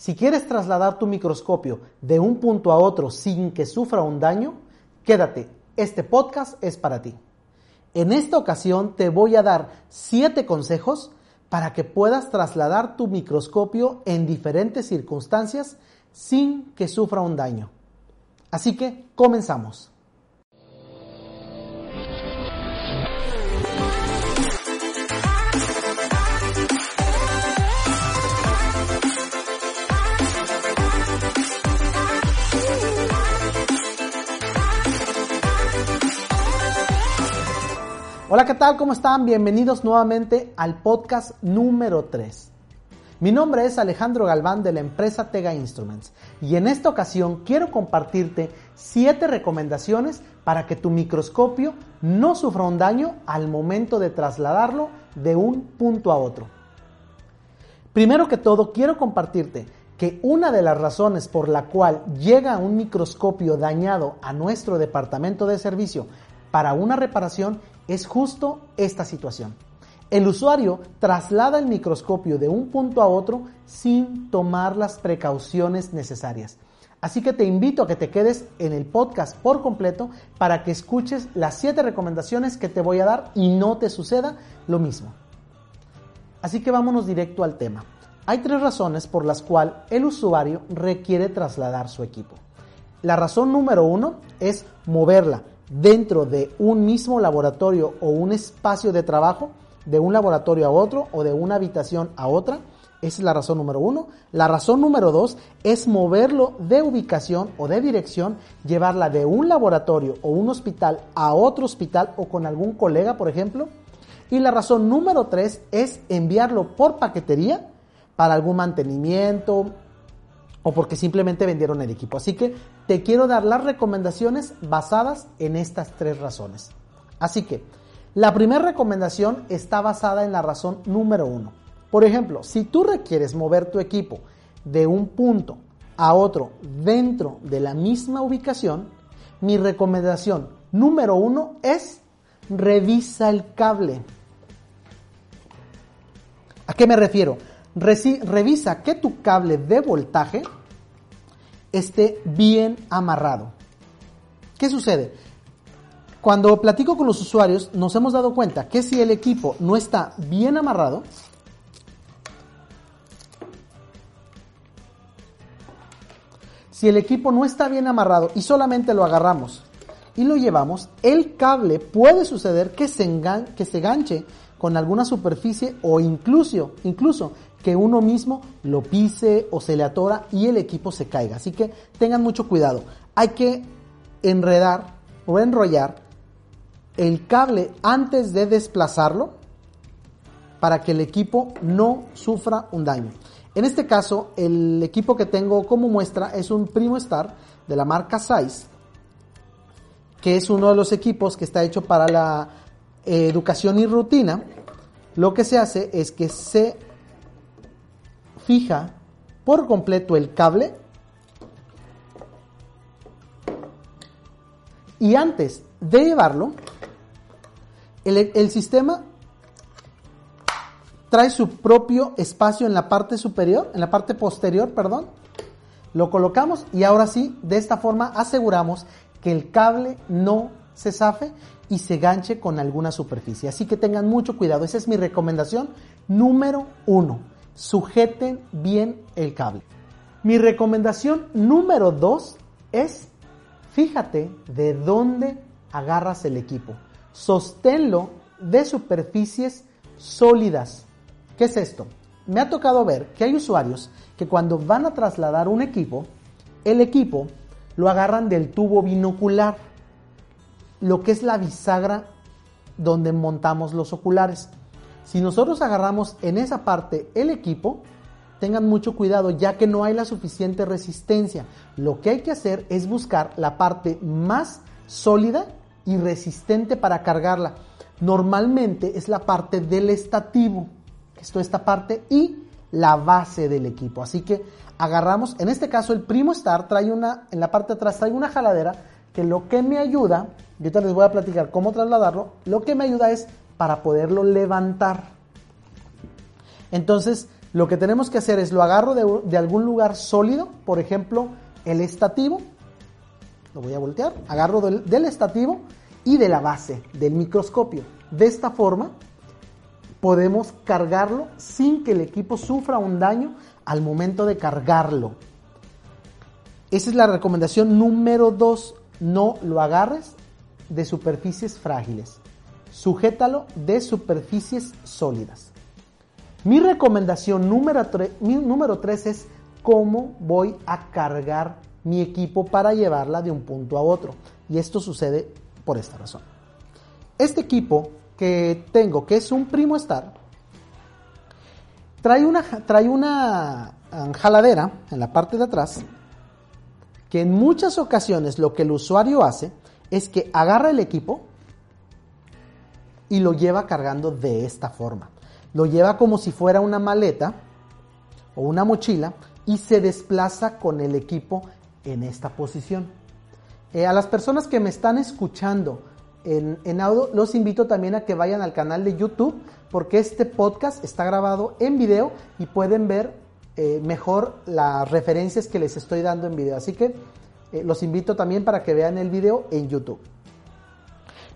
Si quieres trasladar tu microscopio de un punto a otro sin que sufra un daño, quédate, este podcast es para ti. En esta ocasión te voy a dar 7 consejos para que puedas trasladar tu microscopio en diferentes circunstancias sin que sufra un daño. Así que comenzamos. Hola, ¿qué tal? ¿Cómo están? Bienvenidos nuevamente al podcast número 3. Mi nombre es Alejandro Galván de la empresa Tega Instruments y en esta ocasión quiero compartirte 7 recomendaciones para que tu microscopio no sufra un daño al momento de trasladarlo de un punto a otro. Primero que todo, quiero compartirte que una de las razones por la cual llega un microscopio dañado a nuestro departamento de servicio para una reparación es justo esta situación. El usuario traslada el microscopio de un punto a otro sin tomar las precauciones necesarias. Así que te invito a que te quedes en el podcast por completo para que escuches las 7 recomendaciones que te voy a dar y no te suceda lo mismo. Así que vámonos directo al tema. Hay tres razones por las cuales el usuario requiere trasladar su equipo. La razón número uno es moverla dentro de un mismo laboratorio o un espacio de trabajo, de un laboratorio a otro o de una habitación a otra. Esa es la razón número uno. La razón número dos es moverlo de ubicación o de dirección, llevarla de un laboratorio o un hospital a otro hospital o con algún colega, por ejemplo. Y la razón número tres es enviarlo por paquetería para algún mantenimiento, o porque simplemente vendieron el equipo. Así que te quiero dar las recomendaciones basadas en estas tres razones. Así que la primera recomendación está basada en la razón número uno. Por ejemplo, si tú requieres mover tu equipo de un punto a otro dentro de la misma ubicación, mi recomendación número uno es revisa el cable. ¿A qué me refiero? Revisa que tu cable de voltaje esté bien amarrado. ¿Qué sucede? Cuando platico con los usuarios nos hemos dado cuenta que si el equipo no está bien amarrado, si el equipo no está bien amarrado y solamente lo agarramos y lo llevamos, el cable puede suceder que se, que se ganche con alguna superficie o incluso, incluso que uno mismo lo pise o se le atora y el equipo se caiga. Así que tengan mucho cuidado. Hay que enredar o enrollar el cable antes de desplazarlo para que el equipo no sufra un daño. En este caso, el equipo que tengo como muestra es un Primo Star de la marca Size, que es uno de los equipos que está hecho para la eh, educación y rutina. Lo que se hace es que se fija por completo el cable y antes de llevarlo, el, sistema trae su propio espacio en la parte superior, en la parte posterior, perdón. Lo colocamos y ahora sí, de esta forma aseguramos que el cable no se zafe y se ganche con alguna superficie. Así que tengan mucho cuidado. Esa es mi recomendación número uno sujeten bien el cable. Mi recomendación número dos es fíjate de dónde agarras el equipo. Sosténlo de superficies sólidas. ¿Qué es esto? Me ha tocado ver que hay usuarios que cuando van a trasladar un equipo, el equipo lo agarran del tubo binocular, lo que es la bisagra donde montamos los oculares. Si nosotros agarramos en esa parte el equipo, tengan mucho cuidado ya que no hay la suficiente resistencia. Lo que hay que hacer es buscar la parte más sólida y resistente para cargarla. Normalmente es la parte del estativo, esto esta parte, y la base del equipo. Así que agarramos, en este caso el Primo Star trae una, en la parte de atrás trae una jaladera que lo que me ayuda, yo ahorita les voy a platicar cómo trasladarlo, lo que me ayuda es para poderlo levantar. Entonces, lo que tenemos que hacer es lo agarro de, algún lugar sólido, por ejemplo, el estativo, lo voy a voltear, agarro del estativo y de la base del microscopio. De esta forma, podemos cargarlo sin que el equipo sufra un daño al momento de cargarlo. Esa es la recomendación número 2. No lo agarres de superficies frágiles. Sujétalo de superficies sólidas. Mi recomendación número 3 es cómo voy a cargar mi equipo para llevarla de un punto a otro. Y esto sucede por esta razón. Este equipo que tengo, que es un Primo Star, trae una, trae una um, jaladera en la parte de atrás que en muchas ocasiones lo que el usuario hace es que agarra el equipo y lo lleva cargando de esta forma lo lleva como si fuera una maleta o una mochila y se desplaza con el equipo en esta posición. Eh, a las personas que me están escuchando en, audio, los invito también a que vayan al canal de YouTube porque este podcast está grabado en video y pueden ver eh, mejor las referencias que les estoy dando en video. Así que eh, los invito también para que vean el video en YouTube.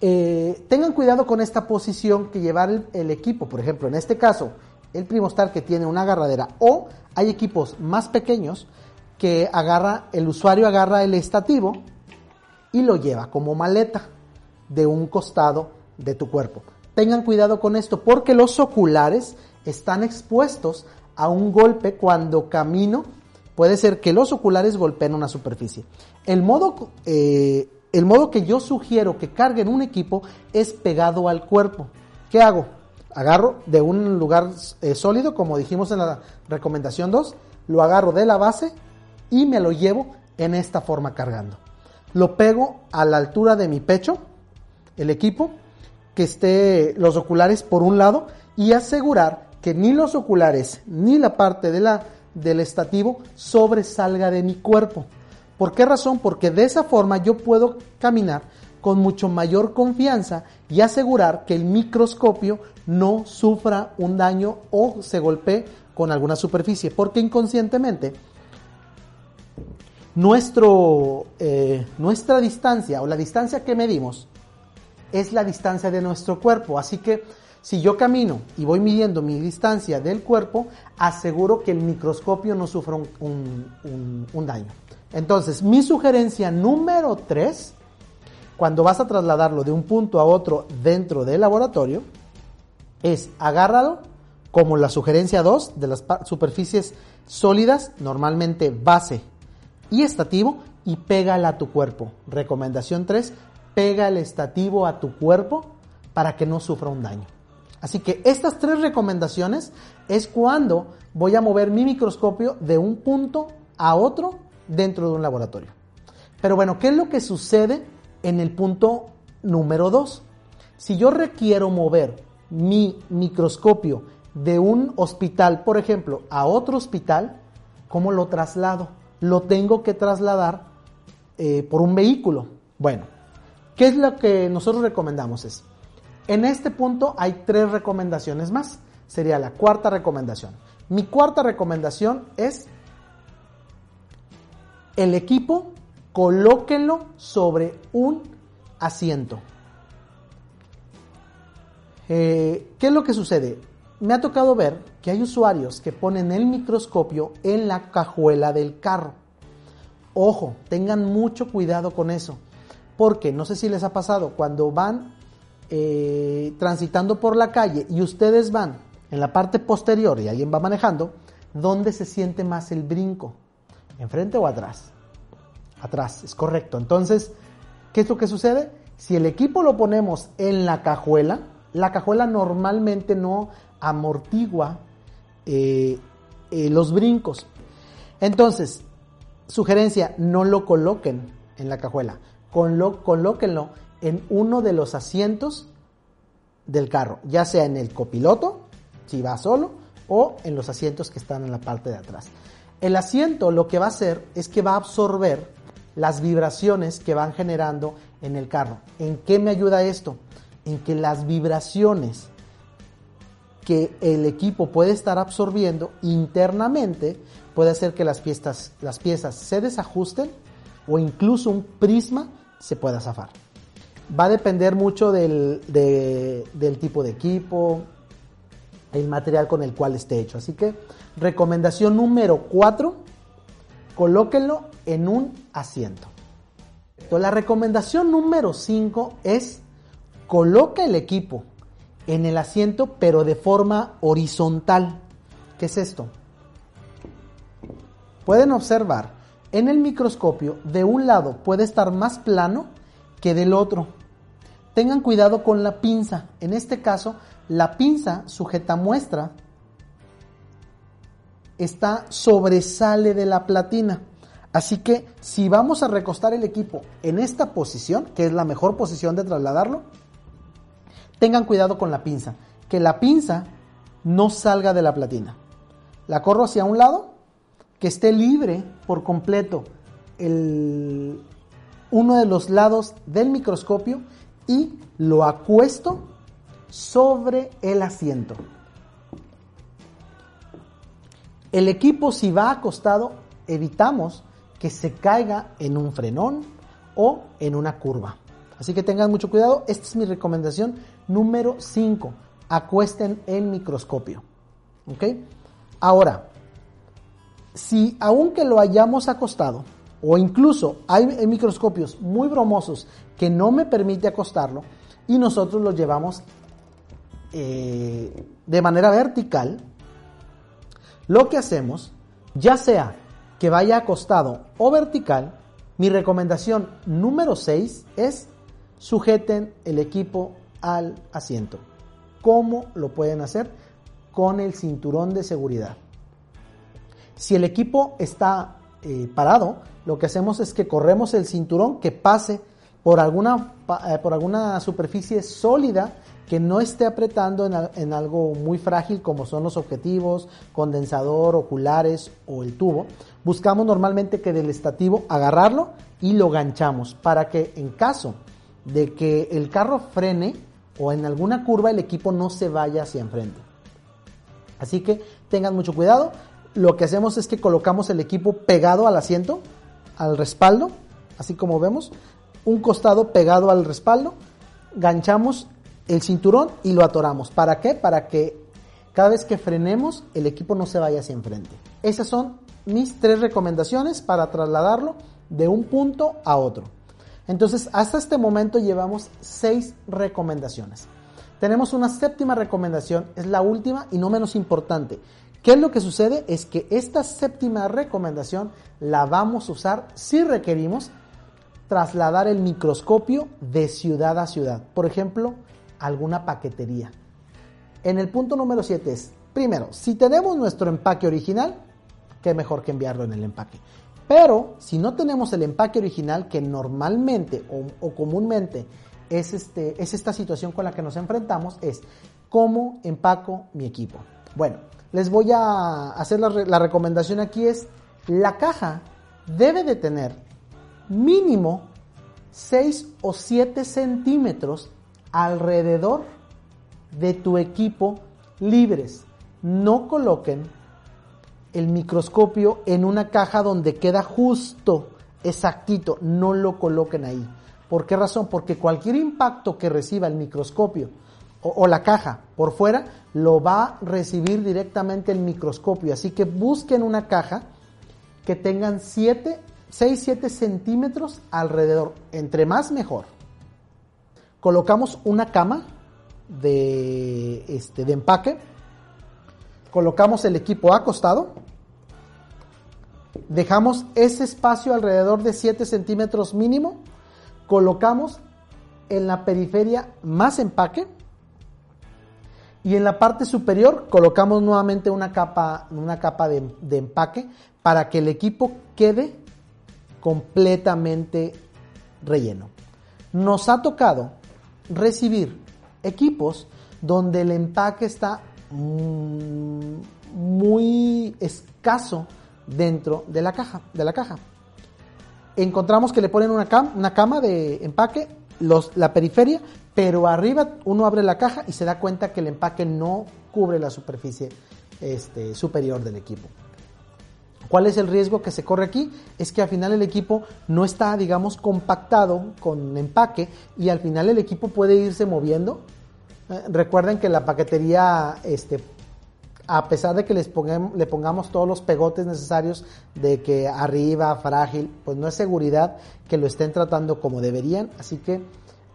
Eh, tengan cuidado con esta posición que llevar el, equipo. Por ejemplo, en este caso, el Primostar que tiene una agarradera o hay equipos más pequeños que agarra, el usuario agarra el estativo y lo lleva como maleta de un costado de tu cuerpo. Tengan cuidado con esto porque los oculares están expuestos a un golpe cuando camino. Puede ser que los oculares golpeen una superficie. El modo eh, el modo que yo sugiero que carguen un equipo es pegado al cuerpo. ¿Qué hago? Agarro de un lugar eh, sólido, como dijimos en la recomendación 2, lo agarro de la base y me lo llevo en esta forma cargando. Lo pego a la altura de mi pecho, el equipo, que esté los oculares por un lado y asegurar que ni los oculares ni la parte de la, del estativo sobresalga de mi cuerpo. ¿Por qué razón? Porque de esa forma yo puedo caminar con mucho mayor confianza y asegurar que el microscopio no sufra un daño o se golpee con alguna superficie, porque inconscientemente nuestro, eh, nuestra distancia o la distancia que medimos es la distancia de nuestro cuerpo, así que si yo camino y voy midiendo mi distancia del cuerpo, aseguro que el microscopio no sufra un daño. Entonces, mi sugerencia número 3, cuando vas a trasladarlo de un punto a otro dentro del laboratorio, es agárralo como la sugerencia 2 de las superficies sólidas, normalmente base y estativo, y pégala a tu cuerpo. Recomendación 3, pega el estativo a tu cuerpo para que no sufra un daño. Así que estas tres recomendaciones es cuando voy a mover mi microscopio de un punto a otro dentro de un laboratorio. Pero bueno, ¿qué es lo que sucede en el punto número 2? Si yo requiero mover mi microscopio de un hospital, por ejemplo, a otro hospital, ¿cómo lo traslado? Lo tengo que trasladar eh, por un vehículo. Bueno, ¿qué es lo que nosotros recomendamos? Es, en este punto hay tres recomendaciones más. Sería la cuarta recomendación. Mi cuarta recomendación es el equipo, colóquenlo sobre un asiento. Eh, ¿Qué es lo que sucede? Me ha tocado ver que hay usuarios que ponen el microscopio en la cajuela del carro. Ojo, tengan mucho cuidado con eso. Porque no sé si les ha pasado, cuando van eh, transitando por la calle y ustedes van en la parte posterior y alguien va manejando, ¿dónde se siente más el brinco? ¿Enfrente o atrás? Atrás, es correcto. Entonces, ¿qué es lo que sucede? Si el equipo lo ponemos en la cajuela, la cajuela normalmente no amortigua eh, eh, los brincos. Entonces, sugerencia, no lo coloquen en la cajuela, colóquenlo en uno de los asientos del carro, ya sea en el copiloto, si va solo, o en los asientos que están en la parte de atrás. El asiento lo que va a hacer es que va a absorber las vibraciones que van generando en el carro. ¿En qué me ayuda esto? En que las vibraciones que el equipo puede estar absorbiendo internamente puede hacer que las piezas, las piezas se desajusten o incluso un prisma se pueda zafar. Va a depender mucho del, del tipo de equipo, el material con el cual esté hecho. Así que recomendación número 4, colóquenlo en un asiento. La recomendación número 5 es coloca el equipo en el asiento pero de forma horizontal. ¿Qué es esto? Pueden observar en el microscopio de un lado puede estar más plano que del otro. Tengan cuidado con la pinza. En este caso, la pinza sujeta muestra está sobresale de la platina. Así que si vamos a recostar el equipo en esta posición, que es la mejor posición de trasladarlo, tengan cuidado con la pinza, que la pinza no salga de la platina. La corro hacia un lado, que esté libre por completo el, uno de los lados del microscopio y lo acuesto sobre el asiento. El equipo si va acostado evitamos que se caiga en un frenón o en una curva. Así que tengan mucho cuidado. Esta es mi recomendación número 5. Acuesten el microscopio. ¿Ok? Ahora, si aunque lo hayamos acostado, o incluso hay microscopios muy bromosos que no me permite acostarlo, y nosotros lo llevamos eh, de manera vertical, lo que hacemos, ya sea que vaya acostado o vertical, mi recomendación número 6 es sujeten el equipo al asiento. ¿Cómo lo pueden hacer? Con el cinturón de seguridad. Si el equipo está eh, parado, lo que hacemos es que corremos el cinturón que pase por alguna, eh, por alguna superficie sólida que no esté apretando en, en, algo muy frágil como son los objetivos, condensador, oculares o el tubo. Buscamos normalmente que del estativo agarrarlo y lo ganchamos para que en caso de que el carro frene o en alguna curva el equipo no se vaya hacia enfrente. Así que tengan mucho cuidado. Lo que hacemos es que colocamos el equipo pegado al asiento, al respaldo, así como vemos, un costado pegado al respaldo, ganchamos el cinturón y lo atoramos. ¿Para qué? Para que cada vez que frenemos el equipo no se vaya hacia enfrente. Esas son mis tres recomendaciones para trasladarlo de un punto a otro. Entonces, hasta este momento llevamos seis recomendaciones. Tenemos una séptima recomendación, es la última y no menos importante. ¿Qué es lo que sucede? Es que esta séptima recomendación la vamos a usar si requerimos trasladar el microscopio de ciudad a ciudad. Por ejemplo, alguna paquetería. En el punto número 7 es, primero, si tenemos nuestro empaque original, qué mejor que enviarlo en el empaque. Pero si no tenemos el empaque original, que normalmente o, comúnmente es, este, es esta situación con la que nos enfrentamos, es cómo empaco mi equipo. Bueno, les voy a hacer la, recomendación aquí es, la caja debe de tener mínimo 6 o 7 centímetros alrededor de tu equipo libres. No coloquen el microscopio en una caja donde queda justo, exactito. No lo coloquen ahí. ¿Por qué razón? Porque cualquier impacto que reciba el microscopio o, la caja por fuera lo va a recibir directamente el microscopio. Así que busquen una caja que tengan 7, 6, 7 centímetros alrededor. Entre más mejor. Colocamos una cama de, este, de empaque, colocamos el equipo acostado, dejamos ese espacio alrededor de 7 centímetros mínimo, colocamos en la periferia más empaque Y en la parte superior colocamos nuevamente una capa, una capa de, empaque para que el equipo quede completamente relleno. Nos ha tocado recibir equipos donde el empaque está mm, muy escaso dentro de la caja, de la caja. Encontramos que le ponen una, una cama de empaque, los, la periferia, pero arriba uno abre la caja y se da cuenta que el empaque no cubre la superficie este, superior del equipo. ¿Cuál es el riesgo que se corre aquí? Es que al final el equipo no está, digamos, compactado con empaque y al final el equipo puede irse moviendo. Eh, recuerden que la paquetería, este, a pesar de que les le pongamos todos los pegotes necesarios de que arriba, frágil, pues no es seguridad que lo estén tratando como deberían. Así que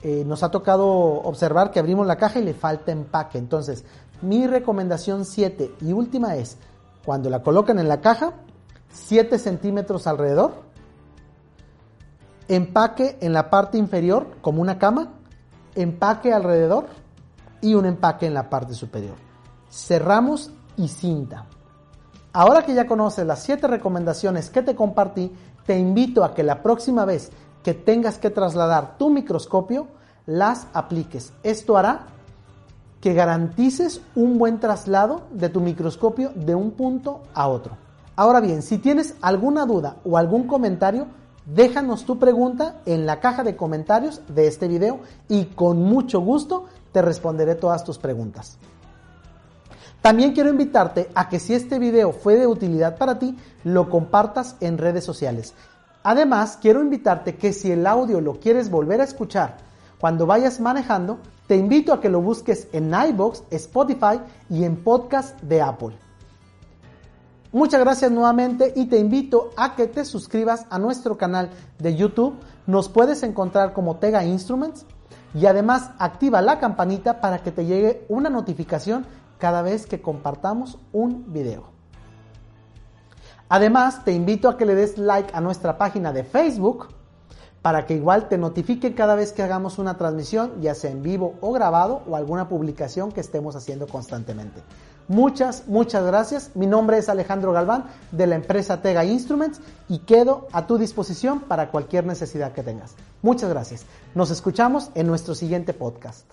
eh, nos ha tocado observar que abrimos la caja y le falta empaque. Entonces, mi recomendación 7 y última es, cuando la colocan en la caja, 7 centímetros alrededor, empaque en la parte inferior como una cama, empaque alrededor y un empaque en la parte superior. Cerramos y cinta. Ahora que ya conoces las 7 recomendaciones que te compartí, te invito a que la próxima vez que tengas que trasladar tu microscopio, las apliques. Esto hará que garantices un buen traslado de tu microscopio de un punto a otro. Ahora bien, si tienes alguna duda o algún comentario, déjanos tu pregunta en la caja de comentarios de este video y con mucho gusto te responderé todas tus preguntas. También quiero invitarte a que si este video fue de utilidad para ti, lo compartas en redes sociales. Además, quiero invitarte que si el audio lo quieres volver a escuchar cuando vayas manejando, te invito a que lo busques en iBox, Spotify y en podcast de Apple. Muchas gracias nuevamente y te invito a que te suscribas a nuestro canal de YouTube. Nos puedes encontrar como Tega Instruments y además activa la campanita para que te llegue una notificación cada vez que compartamos un video. Además, te invito a que le des like a nuestra página de Facebook para que igual te notifique cada vez que hagamos una transmisión, ya sea en vivo o grabado o alguna publicación que estemos haciendo constantemente. Muchas, muchas gracias. Mi nombre es Alejandro Galván de la empresa Tega Instruments y quedo a tu disposición para cualquier necesidad que tengas. Muchas gracias. Nos escuchamos en nuestro siguiente podcast.